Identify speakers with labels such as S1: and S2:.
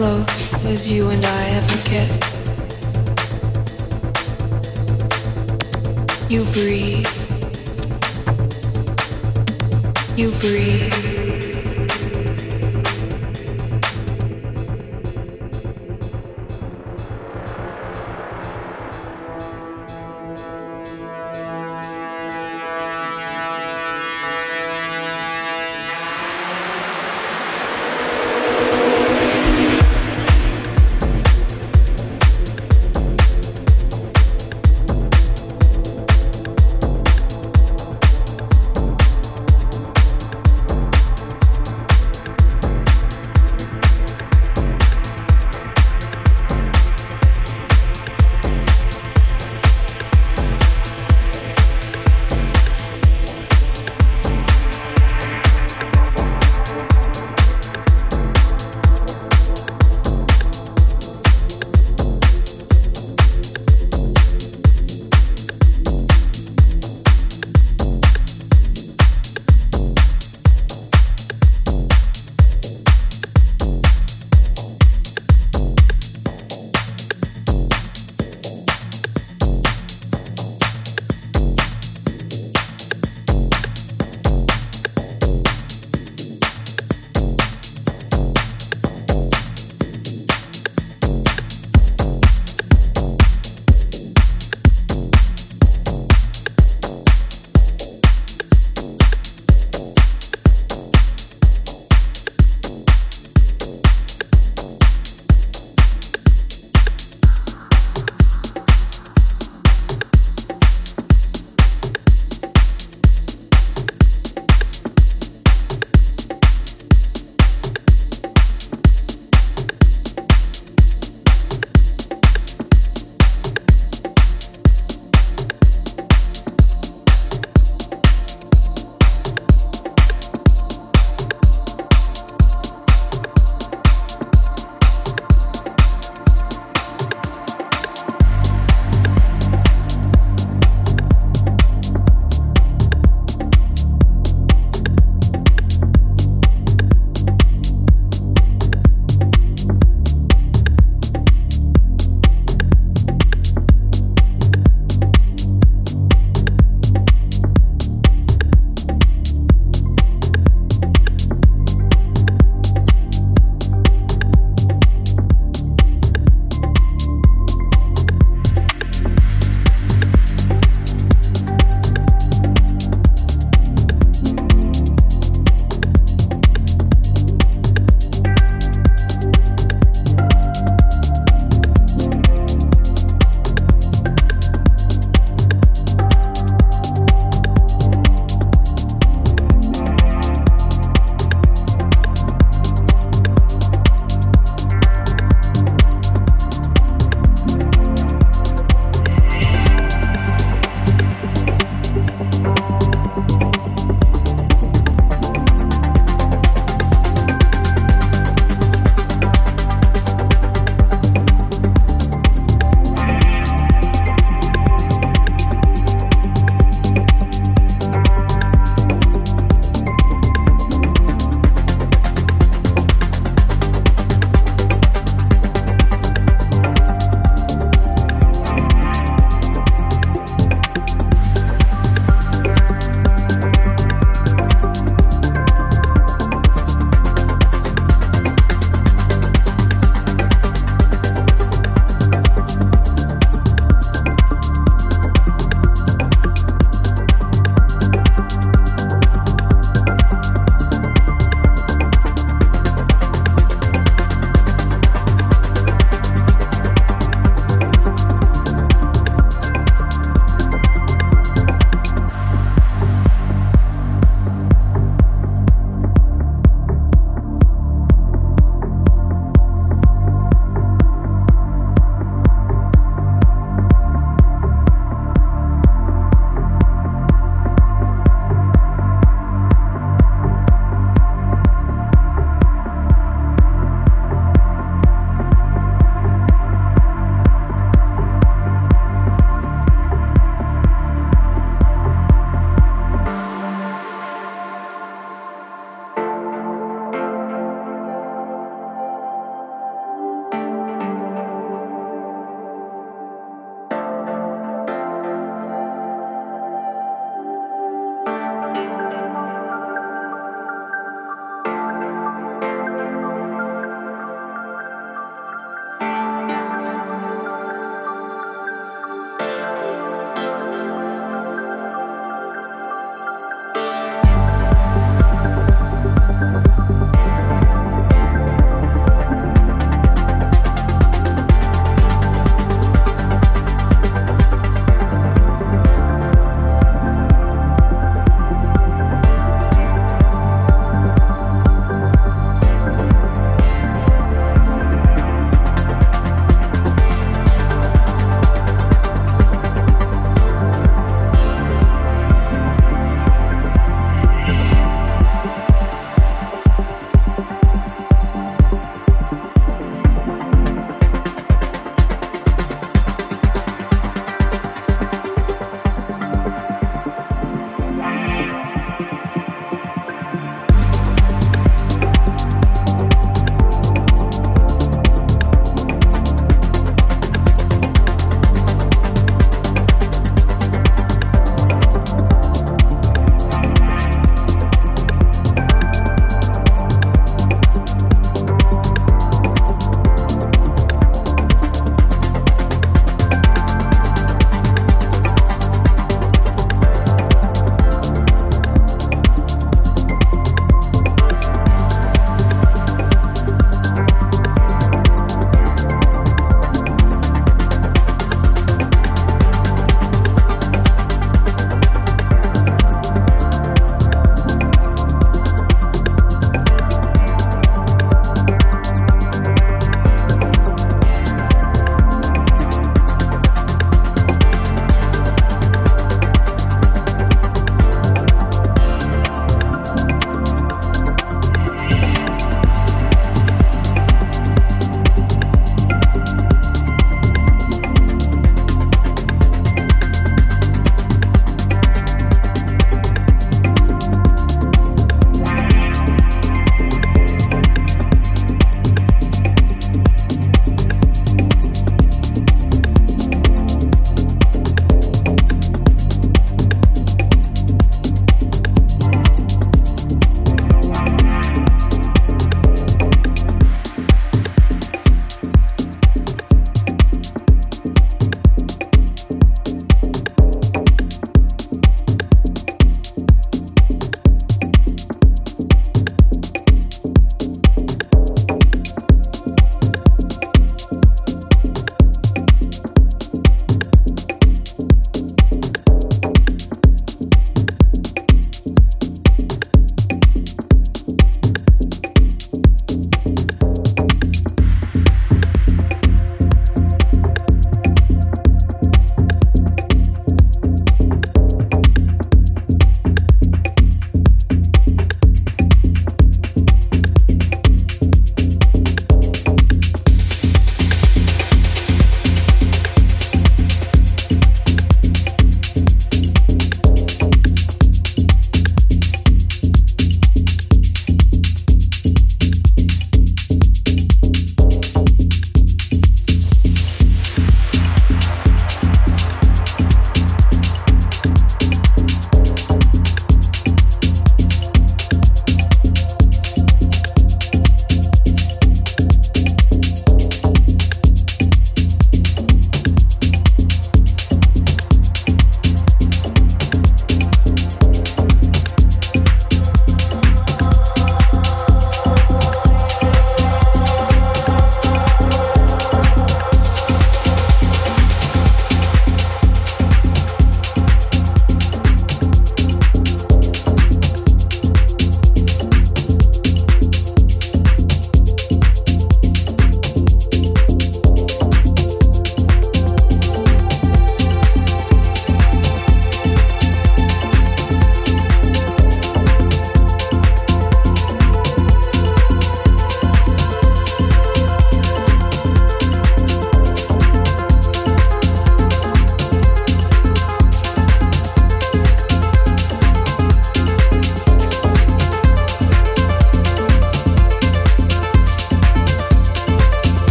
S1: close as you and I ever get. You breathe. You breathe.